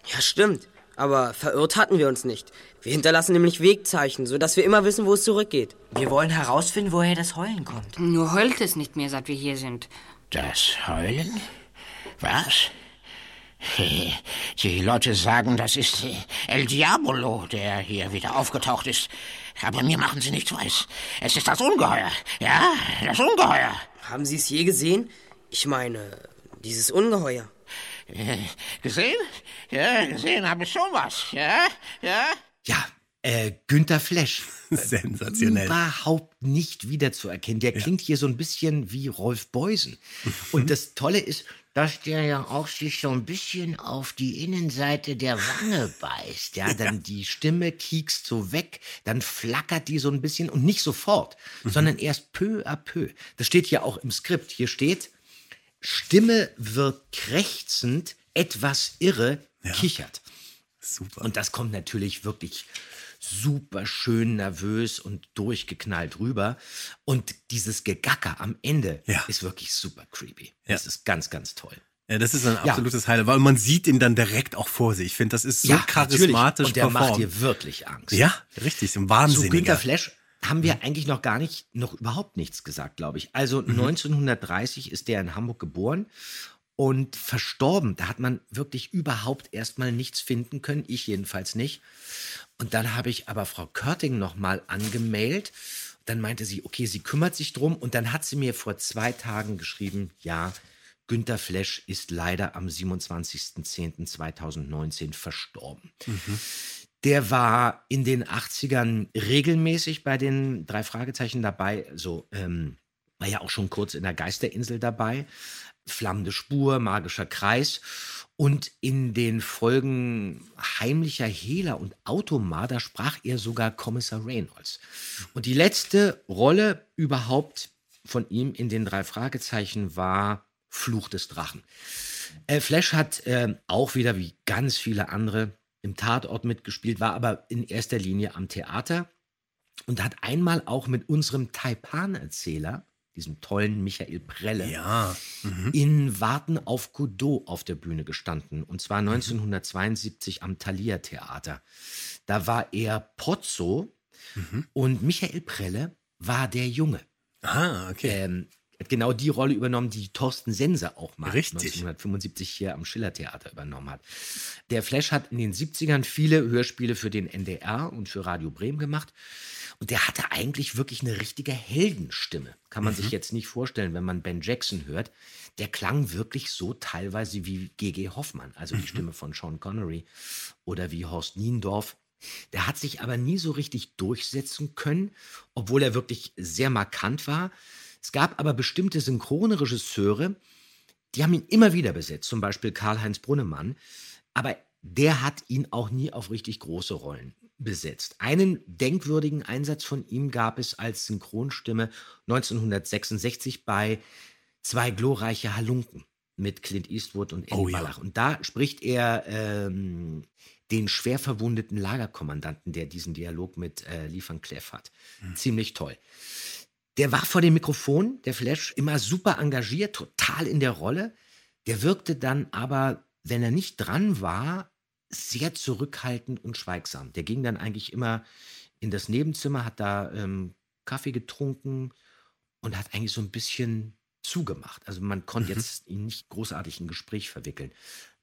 Ja, stimmt. Aber verirrt hatten wir uns nicht. Wir hinterlassen nämlich Wegzeichen, sodass wir immer wissen, wo es zurückgeht. Wir wollen herausfinden, woher das Heulen kommt. Nur heult es nicht mehr, seit wir hier sind. Das Heulen? Was? Die Leute sagen, das ist El Diabolo, der hier wieder aufgetaucht ist. Aber mir machen sie nichts weiß. Es ist das Ungeheuer. Ja, das Ungeheuer. Haben Sie es je gesehen? Ich meine, dieses Ungeheuer. Äh, gesehen? Ja, gesehen habe ich schon was. Ja, ja. Ja, äh, Günther Flesch. Sensationell. Überhaupt nicht wiederzuerkennen. Der klingt hier so ein bisschen wie Rolf Beusen. Und das Tolle ist, dass der ja auch sich so ein bisschen auf die Innenseite der Wange beißt. Ja, dann die Stimme kiekst so weg, dann flackert die so ein bisschen und nicht sofort, sondern erst peu à peu. Das steht ja auch im Skript. Hier steht, Stimme wird krächzend, etwas irre, kichert. Super. Und das kommt natürlich wirklich super schön nervös und durchgeknallt rüber. Und dieses Gegacker am Ende ist wirklich super creepy. Das ist ganz, ganz toll. Ja, das ist ein Ja. absolutes Highlight, weil man sieht ihn dann direkt auch vor sich. Ich finde, das ist so Ja, charismatisch natürlich. Und der macht performt. dir wirklich Angst. Ja, richtig, so ein Zu. Günter Flash haben wir eigentlich noch gar nicht, noch überhaupt nichts gesagt, glaube ich. Also 1930 ist der in Hamburg geboren und verstorben. Da hat man wirklich überhaupt erstmal nichts finden können. Ich jedenfalls nicht. Und dann habe ich aber Frau Körting nochmal angemailt. Dann meinte sie, okay, sie kümmert sich drum. Und dann hat sie mir vor zwei Tagen geschrieben, ja, Günter Flash ist leider am 27.10.2019 verstorben. Der war in den 80ern regelmäßig bei den drei Fragezeichen dabei. So, ähm, war ja auch schon kurz in der Geisterinsel dabei. Flammende Spur, magischer Kreis. Und in den Folgen Heimlicher Hehler und Automar, da sprach er sogar Kommissar Reynolds. Und die letzte Rolle überhaupt von ihm in den drei Fragezeichen war Fluch des Drachen. Äh, Flash hat äh, auch wieder wie ganz viele andere im Tatort mitgespielt, war aber in erster Linie am Theater und hat einmal auch mit unserem Taipan-Erzähler, diesem tollen Michael Prelle, Ja. Mhm. in Warten auf Godot auf der Bühne gestanden. Und zwar 1972 am Thalia Theater. Da war er Pozzo und Michael Prelle war der Junge. Ah, okay. Ähm, hat genau die Rolle übernommen, die Thorsten Sense auch mal Richtig. 1975 hier am Schillertheater übernommen hat. Der Flash hat in den 70ern viele Hörspiele für den NDR und für Radio Bremen gemacht. Und der hatte eigentlich wirklich eine richtige Heldenstimme. Kann man Mhm. sich jetzt nicht vorstellen, wenn man Ben Jackson hört. Der klang wirklich so teilweise wie G.G. Hoffmann, also die Stimme von Sean Connery oder wie Horst Niendorf. Der hat sich aber nie so richtig durchsetzen können, obwohl er wirklich sehr markant war. Es gab aber bestimmte synchrone Regisseure, die haben ihn immer wieder besetzt, zum Beispiel Karl-Heinz Brunnemann. Aber der hat ihn auch nie auf richtig große Rollen besetzt. Einen denkwürdigen Einsatz von ihm gab es als Synchronstimme 1966 bei Zwei glorreiche Halunken mit Clint Eastwood und Eddie Oh ja. Wallach. Und da spricht er ähm, den schwer verwundeten Lagerkommandanten, der diesen Dialog mit äh, Lee van Cleef hat. Ziemlich toll. Der war vor dem Mikrofon, der Flash, immer super engagiert, total in der Rolle. Der wirkte dann aber, wenn er nicht dran war, sehr zurückhaltend und schweigsam. Der ging dann eigentlich immer in das Nebenzimmer, hat da ähm, Kaffee getrunken und hat eigentlich so ein bisschen zugemacht. Also man konnte jetzt ihn nicht großartig in Gespräch verwickeln.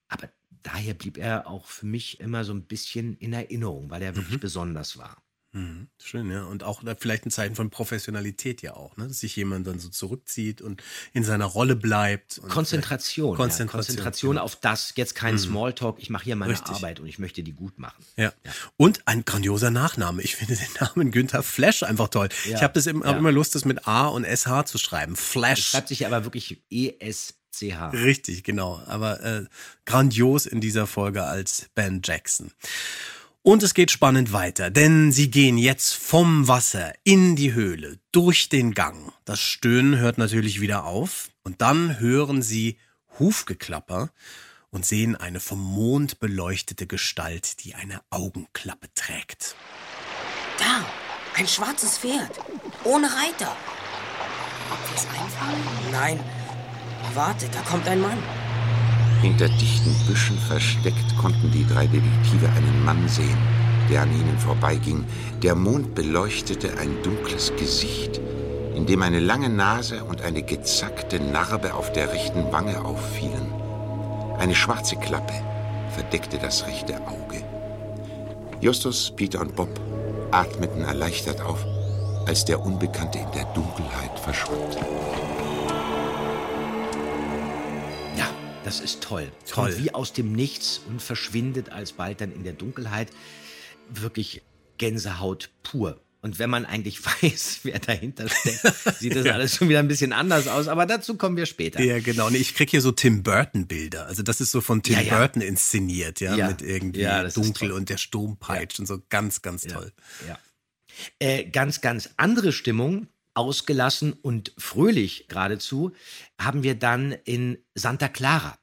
Aber daher blieb er auch für mich immer so ein bisschen in Erinnerung, weil er wirklich besonders war. Mhm. Schön, ja. Und auch da vielleicht ein Zeichen von Professionalität ja auch, ne? dass sich jemand dann so zurückzieht und in seiner Rolle bleibt. Konzentration. Konzentration. Ja, Konzentration auf das, jetzt kein Mhm. Smalltalk, ich mache hier meine Richtig. Arbeit und ich möchte die gut machen. Ja. Und ein grandioser Nachname. Ich finde den Namen Günther Flash einfach toll. Ja. Ich habe das immer, hab Ja. immer Lust, das mit A und SH zu schreiben. Es Flash. schreibt sich aber wirklich E ESCH. Richtig, genau. Aber äh, grandios in dieser Folge als Ben Jackson. Und es geht spannend weiter, denn sie gehen jetzt vom Wasser in die Höhle, durch den Gang. Das Stöhnen hört natürlich wieder auf und dann hören sie Hufgeklapper und sehen eine vom Mond beleuchtete Gestalt, die eine Augenklappe trägt. Da, ein schwarzes Pferd. Ohne Reiter. Ob wir es einfangen? Nein. Warte, da kommt ein Mann. Hinter dichten Büschen versteckt konnten die drei Detektive einen Mann sehen, der an ihnen vorbeiging. Der Mond beleuchtete ein dunkles Gesicht, in dem eine lange Nase und eine gezackte Narbe auf der rechten Wange auffielen. Eine schwarze Klappe verdeckte das rechte Auge. Justus, Peter und Bob atmeten erleichtert auf, als der Unbekannte in der Dunkelheit verschwand. Das ist toll. Toll. Kommt wie aus dem Nichts und verschwindet alsbald dann in der Dunkelheit. Wirklich Gänsehaut pur. Und wenn man eigentlich weiß, wer dahinter steckt, sieht das alles schon wieder ein bisschen anders aus. Aber dazu kommen wir später. Ja, genau. Nee, ich krieg hier so Tim Burton Bilder. Also das ist so von Tim Ja, ja. Burton inszeniert, ja, Ja. mit irgendwie Ja, dunkel und der Sturm peitscht und so ganz, ganz toll. Ja. Äh, ganz, ganz andere Stimmung, ausgelassen und fröhlich geradezu, haben wir dann in Santa Clara.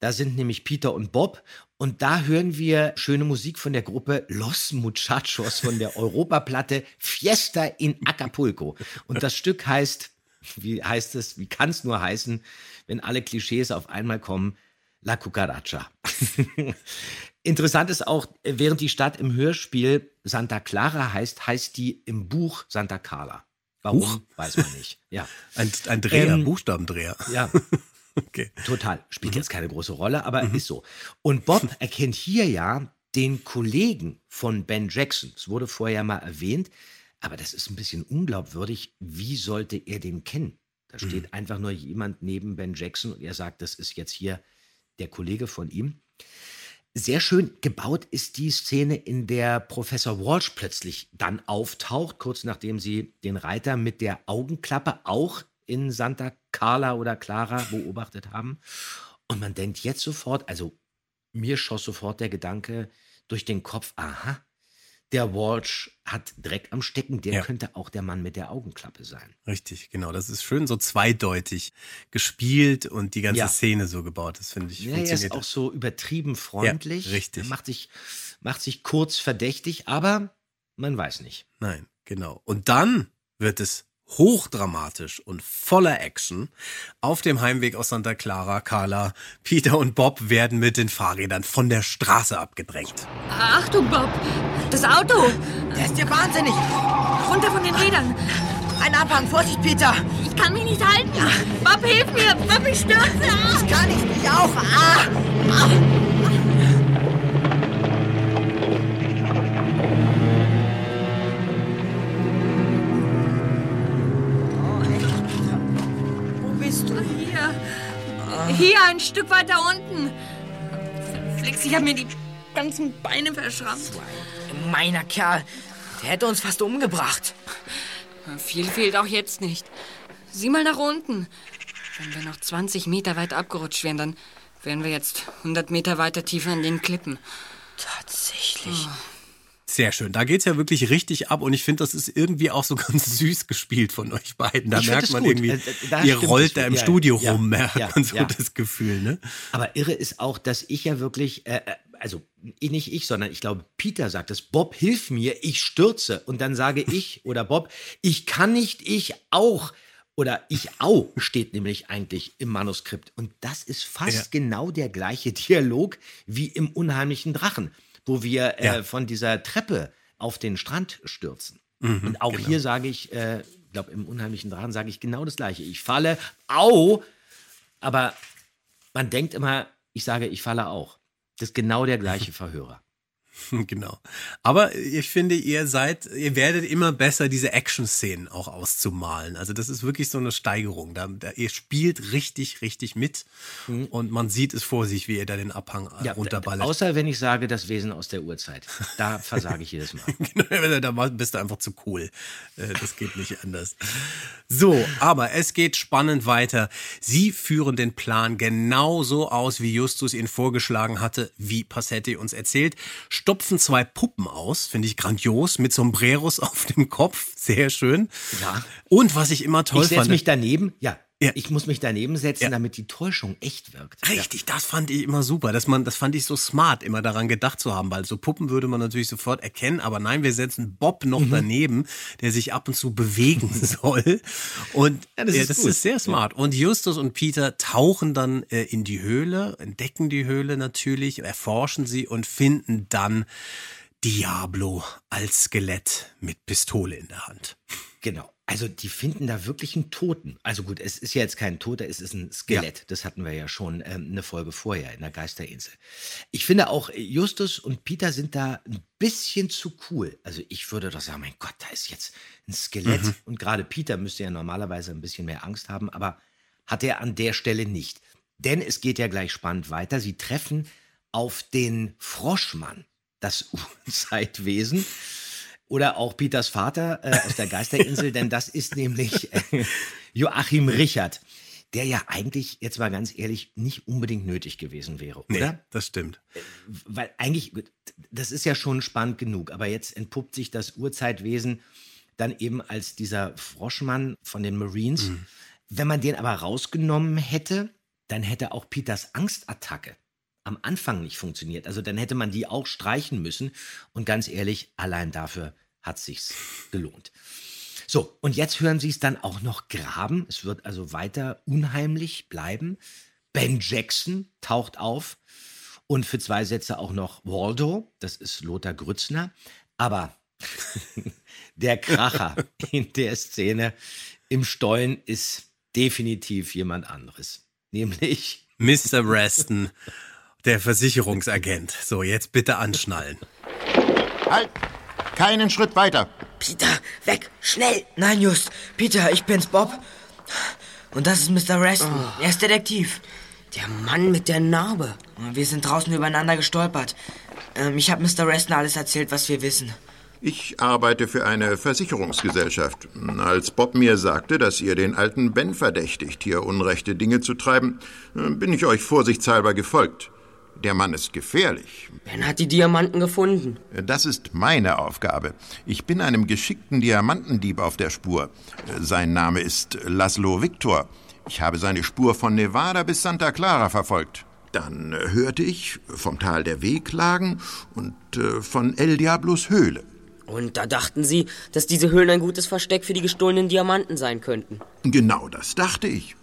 Da sind nämlich Peter und Bob. Und da hören wir schöne Musik von der Gruppe Los Muchachos von der Europaplatte Fiesta in Acapulco. Und das Stück heißt, wie heißt es, wie kann es nur heißen, wenn alle Klischees auf einmal kommen, La Cucaracha. Interessant ist auch, während die Stadt im Hörspiel Santa Clara heißt, heißt die im Buch Santa Carla. Warum, Huch. weiß man nicht. Ja. Ein, ein Dreher, Ähm, Buchstabendreher. Ja. Okay. Total. Spielt Mhm. jetzt keine große Rolle, aber ist so. Und Bob erkennt hier ja den Kollegen von Ben Jackson. Es wurde vorher mal erwähnt, aber das ist ein bisschen unglaubwürdig. Wie sollte er den kennen? Da steht Mhm. einfach nur jemand neben Ben Jackson und er sagt, das ist jetzt hier der Kollege von ihm. Sehr schön gebaut ist die Szene, in der Professor Walsh plötzlich dann auftaucht, kurz nachdem sie den Reiter mit der Augenklappe auch in Santa Carla oder Clara beobachtet haben. Und man denkt jetzt sofort, also mir schoss sofort der Gedanke durch den Kopf, aha, der Walsh hat Dreck am Stecken, der Ja. könnte auch der Mann mit der Augenklappe sein. Richtig, genau. Das ist schön so zweideutig gespielt und die ganze Ja. Szene so gebaut. Das finde ich Ja, er ist funktioniert. auch so übertrieben freundlich. Ja, richtig. Er macht sich, macht sich kurz verdächtig, aber man weiß nicht. Nein, genau. Und dann wird es hochdramatisch und voller Action. Auf dem Heimweg aus Santa Clara, Carla, Peter und Bob werden mit den Fahrrädern von der Straße abgedrängt. Achtung, Bob! Das Auto! Der ist ja wahnsinnig. Runter von den Rädern! Ein Abhang, Vorsicht, Peter. Ich kann mich nicht halten! Bob, hilf mir! Bob, ich stürze! Ich kann nicht, ich auch. Ah! Ah! Hier, ein Stück weiter unten. Flix, ich habe mir die ganzen Beine verschrammt. Meiner Kerl, der hätte uns fast umgebracht. Viel fehlt auch jetzt nicht. Sieh mal nach unten. Wenn wir noch 20 Meter weit abgerutscht wären, dann wären wir jetzt 100 Meter weiter tiefer in den Klippen. Tatsächlich. Sehr schön. Da geht's ja wirklich richtig ab und ich finde, das ist irgendwie auch so ganz süß gespielt von euch beiden. Da Ich merkt man gut. irgendwie, Äh, da ihr rollt es. da im Ja, Studio ja, rum, merkt ja, man so das Gefühl, ne? Aber irre ist auch, dass ich ja wirklich, äh, äh, also nicht ich, sondern ich glaube, Peter sagt es, Bob, hilf mir, ich stürze. Und dann sage ich oder Bob, ich kann nicht, ich auch. Oder ich au steht nämlich eigentlich im Manuskript. Und das ist fast Ja. genau der gleiche Dialog wie im Unheimlichen Drachen, wo wir äh, Ja. von dieser Treppe auf den Strand stürzen. Mhm, Und auch genau. hier sage ich, äh, ich glaube, im Unheimlichen Drachen sage ich genau das Gleiche. Ich falle, au, aber man denkt immer, ich sage, ich falle auch. Das ist genau der gleiche Verhörer. Genau. Aber ich finde, ihr seid, ihr werdet immer besser, diese Action-Szenen auch auszumalen. Also das ist wirklich so eine Steigerung. Da, da, ihr spielt richtig, richtig mit und man sieht es vor sich, wie ihr da den Abhang äh, Mhm. Ja, runterballert. Außer wenn ich sage, das Wesen aus der Urzeit. Da versage ich jedes Mal. Genau, da bist du einfach zu cool. Äh, Das geht nicht anders. So, aber es geht spannend weiter. Sie führen den Plan genauso aus, wie Justus ihn vorgeschlagen hatte, wie Passetti uns erzählt. Stopfen zwei Puppen aus, finde ich grandios, mit Sombreros auf dem Kopf. Sehr schön. Ja. Und was ich immer toll ich setze fand. mich daneben, ja, Ja. ich muss mich daneben setzen, Ja. damit die Täuschung echt wirkt. Richtig, das fand ich immer super. Dass man, das fand ich so smart, immer daran gedacht zu haben, weil so Puppen würde man natürlich sofort erkennen, aber nein, wir setzen Bob noch Mhm. daneben, der sich ab und zu bewegen soll. Und Ja, das äh, ist das ist sehr smart. Und Justus und Peter tauchen dann äh, in die Höhle, entdecken die Höhle natürlich, erforschen sie und finden dann Diablo als Skelett mit Pistole in der Hand. Genau. Also die finden da wirklich einen Toten. Also gut, es ist ja jetzt kein Toter, es ist ein Skelett. Das hatten wir ja schon ähm, eine Folge vorher in der Geisterinsel. Ich finde auch, Justus und Peter sind da ein bisschen zu cool. Also ich würde doch sagen, mein Gott, da ist jetzt ein Skelett. Mhm. Und gerade Peter müsste ja normalerweise ein bisschen mehr Angst haben, aber hat er an der Stelle nicht. Denn es geht ja gleich spannend weiter. Sie treffen auf den Froschmann, das Urzeitwesen. Oder auch Peters Vater äh, aus der Geisterinsel, denn das ist nämlich äh, Joachim Richard, der ja eigentlich, jetzt mal ganz ehrlich, nicht unbedingt nötig gewesen wäre, Nee, oder? das stimmt. Weil eigentlich, das ist ja schon spannend genug, aber jetzt entpuppt sich das Urzeitwesen dann eben als dieser Froschmann von den Marines. Wenn man den aber rausgenommen hätte, dann hätte auch Peters Angstattacke am Anfang nicht funktioniert. Also dann hätte man die auch streichen müssen. Und ganz ehrlich, allein dafür hat sich's gelohnt. So, und jetzt hören Sie es dann auch noch graben. Es wird also weiter unheimlich bleiben. Ben Jackson taucht auf und für zwei Sätze auch noch Waldo, das ist Lothar Grützner. Aber der Kracher in der Szene im Stollen ist definitiv jemand anderes. Nämlich Mr. Reston, der Versicherungsagent. So, jetzt bitte anschnallen. Halt! Keinen Schritt weiter. Peter, weg, schnell. Nein, Just. Peter, ich bin's, Bob. Und das ist Mr. Reston. Er ist Detektiv. Der Mann mit der Narbe. Wir sind draußen übereinander gestolpert. Ähm, ich habe Mr. Reston alles erzählt, was wir wissen. Ich arbeite für eine Versicherungsgesellschaft. Als Bob mir sagte, dass ihr den alten Ben verdächtigt, hier unrechte Dinge zu treiben, bin ich euch vorsichtshalber gefolgt. Der Mann ist gefährlich. Ben hat die Diamanten gefunden. Das ist meine Aufgabe. Ich bin einem geschickten Diamantendieb auf der Spur. Sein Name ist Laszlo Victor. Ich habe seine Spur von Nevada bis Santa Clara verfolgt. Dann äh, hörte ich vom Tal der Wehklagen und äh, von El Diablos Höhle. Und da dachten Sie, dass diese Höhlen ein gutes Versteck für die gestohlenen Diamanten sein könnten. Genau das dachte ich.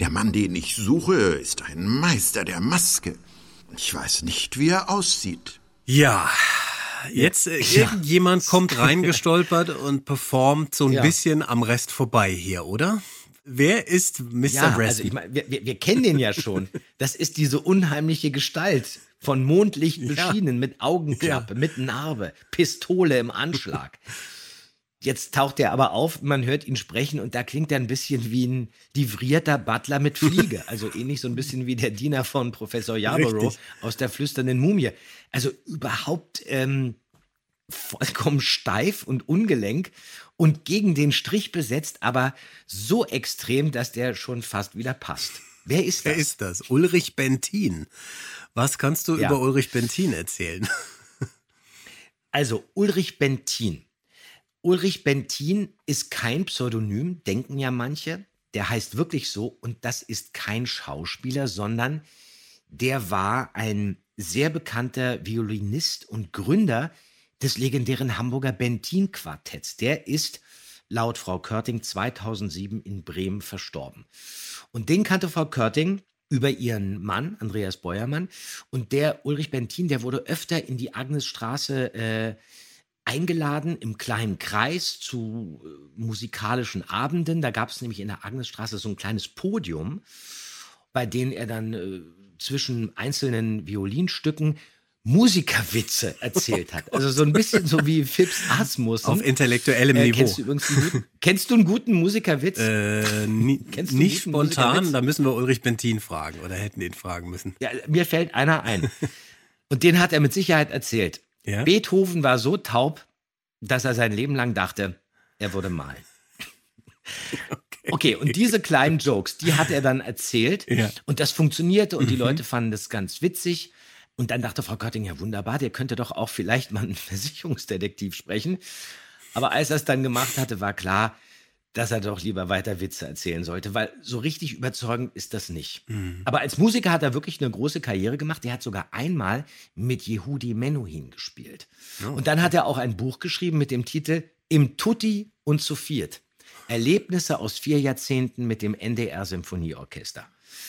Der Mann, den ich suche, ist ein Meister der Maske. Ich weiß nicht, wie er aussieht. Ja, jetzt äh, irgendjemand kommt reingestolpert und performt so ein Ja. bisschen am Rest vorbei hier, oder? Wer ist Mr. Ja, also ich meine, wir, wir, wir kennen den ja schon. Das ist diese unheimliche Gestalt von Mondlicht beschienen, mit Augenklappe, mit Narbe, Pistole im Anschlag. Jetzt taucht er aber auf, man hört ihn sprechen und da klingt er ein bisschen wie ein livrierter Butler mit Fliege. Also ähnlich so ein bisschen wie der Diener von Professor Yarborough Richtig. aus der flüsternden Mumie. Also überhaupt ähm, vollkommen steif und ungelenk und gegen den Strich besetzt, aber so extrem, dass der schon fast wieder passt. Wer ist das? Wer ist das? Ulrich Bentin. Was kannst du Ja. über Ulrich Bentin erzählen? Also Ulrich Bentin. Ulrich Bentin ist kein Pseudonym, denken ja manche. Der heißt wirklich so und das ist kein Schauspieler, sondern der war ein sehr bekannter Violinist und Gründer des legendären Hamburger Bentin-Quartetts. Der ist laut Frau Körting 2007 in Bremen verstorben. Und den kannte Frau Körting über ihren Mann, Andreas Beuermann. Und der Ulrich Bentin, der wurde öfter in die Agnesstraße äh, eingeladen im kleinen Kreis zu äh, musikalischen Abenden. Da gab es nämlich in der Agnesstraße so ein kleines Podium, bei dem er dann äh, zwischen einzelnen Violinstücken Musikerwitze erzählt hat. Also so ein bisschen so wie Fips Asmus. Auf intellektuellem Niveau. Kennst du, übrigens einen guten, kennst du einen guten Musikerwitz? Äh, ni Kennst du einen nicht spontan, da müssen wir Ulrich Bentin fragen oder hätten ihn fragen müssen. Ja, mir fällt einer ein. Und den hat er mit Sicherheit erzählt. Ja? Beethoven war so taub, dass er sein Leben lang dachte, er würde malen. Okay, und diese kleinen Jokes, die hat er dann erzählt Ja. und das funktionierte und die Mhm. Leute fanden das ganz witzig. Und dann dachte Frau Götting, ja wunderbar, der könnte doch auch vielleicht mal einen Versicherungsdetektiv sprechen. Aber als er es dann gemacht hatte, war klar, dass er doch lieber weiter Witze erzählen sollte, weil so richtig überzeugend ist das nicht. Aber als Musiker hat er wirklich eine große Karriere gemacht. Er hat sogar einmal mit Yehudi Menuhin gespielt. Und dann hat er auch ein Buch geschrieben mit dem Titel Im Tutti und zu viert. Erlebnisse aus vier Jahrzehnten mit dem NDR Symphonieorchester.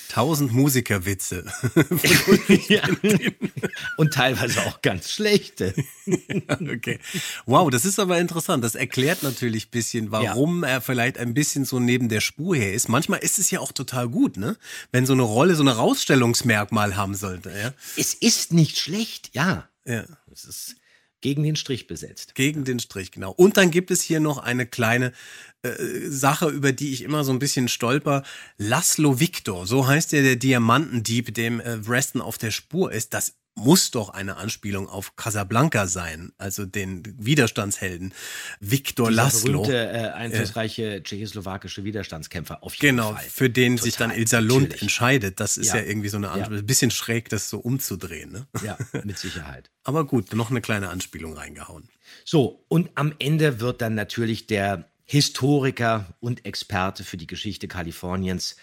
Tausend Musikerwitze. Und teilweise auch ganz schlechte. okay. Wow, das ist aber interessant. Das erklärt natürlich ein bisschen, warum er vielleicht ein bisschen so neben der Spur her ist. Manchmal ist es ja auch total gut, ne? Wenn so eine Rolle so ein Rausstellungsmerkmal haben sollte, ja? Es ist nicht schlecht, ja. Ja. Es ist gegen den Strich besetzt. Gegen den Strich, genau. Und dann gibt es hier noch eine kleine äh, Sache, über die ich immer so ein bisschen stolper. Laszlo Victor, so heißt ja der Diamantendieb, dem äh, Reston auf der Spur ist. Das muss doch eine Anspielung auf Casablanca sein, also den Widerstandshelden Dieser Laszlo. berühmte, äh, einflussreiche tschechoslowakische Widerstandskämpfer auf jeden Genau, Fall. für den sich dann Total, Ilsa Lund natürlich. entscheidet. Das ist ja, Ja. irgendwie so eine Anspielung. Ja. Ein bisschen schräg, das so umzudrehen. Ne? Ja, mit Sicherheit. Aber gut, noch eine kleine Anspielung reingehauen. So, und am Ende wird dann natürlich der Historiker und Experte für die Geschichte Kaliforniens,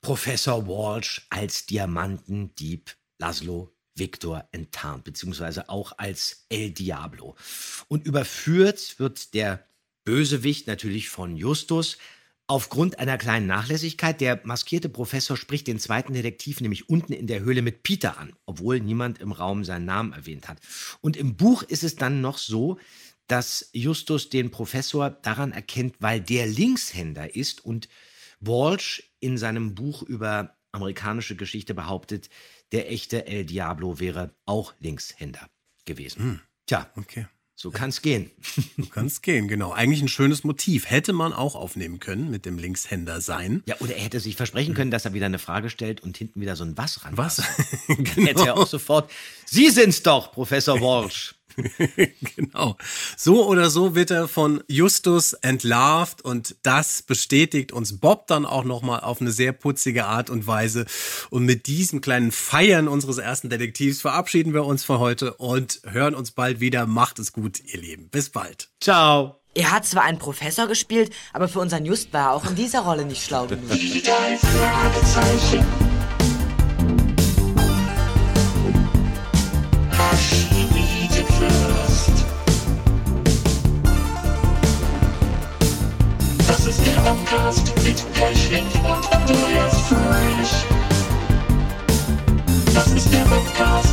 Professor Walsh als Diamantendieb Laszlo Victor enttarnt, beziehungsweise auch als El Diablo. Und überführt wird der Bösewicht natürlich von Justus. Aufgrund einer kleinen Nachlässigkeit, der maskierte Professor spricht den zweiten Detektiv nämlich unten in der Höhle mit Peter an, obwohl niemand im Raum seinen Namen erwähnt hat. Und im Buch ist es dann noch so, dass Justus den Professor daran erkennt, weil der Linkshänder ist und Walsh in seinem Buch über amerikanische Geschichte behauptet, der echte El Diablo wäre auch Linkshänder gewesen. Hm. Tja, okay. so kann's gehen. So kann's gehen, genau. Eigentlich ein schönes Motiv. Hätte man auch aufnehmen können mit dem Linkshänder sein. Ja, oder er hätte sich versprechen können, dass er wieder eine Frage stellt und hinten wieder so ein Was ran. Was? Dann hätte er auch sofort. Sie sind's doch, Professor Walsh. genau. So oder so wird er von Justus entlarvt und das bestätigt uns Bob dann auch nochmal auf eine sehr putzige Art und Weise. Und mit diesem kleinen Feiern unseres ersten Detektivs verabschieden wir uns für heute und hören uns bald wieder. Macht es gut, ihr Lieben. Bis bald. Ciao. Er hat zwar einen Professor gespielt, aber für unseren Just war er auch in dieser Rolle nicht schlau genug. podcast.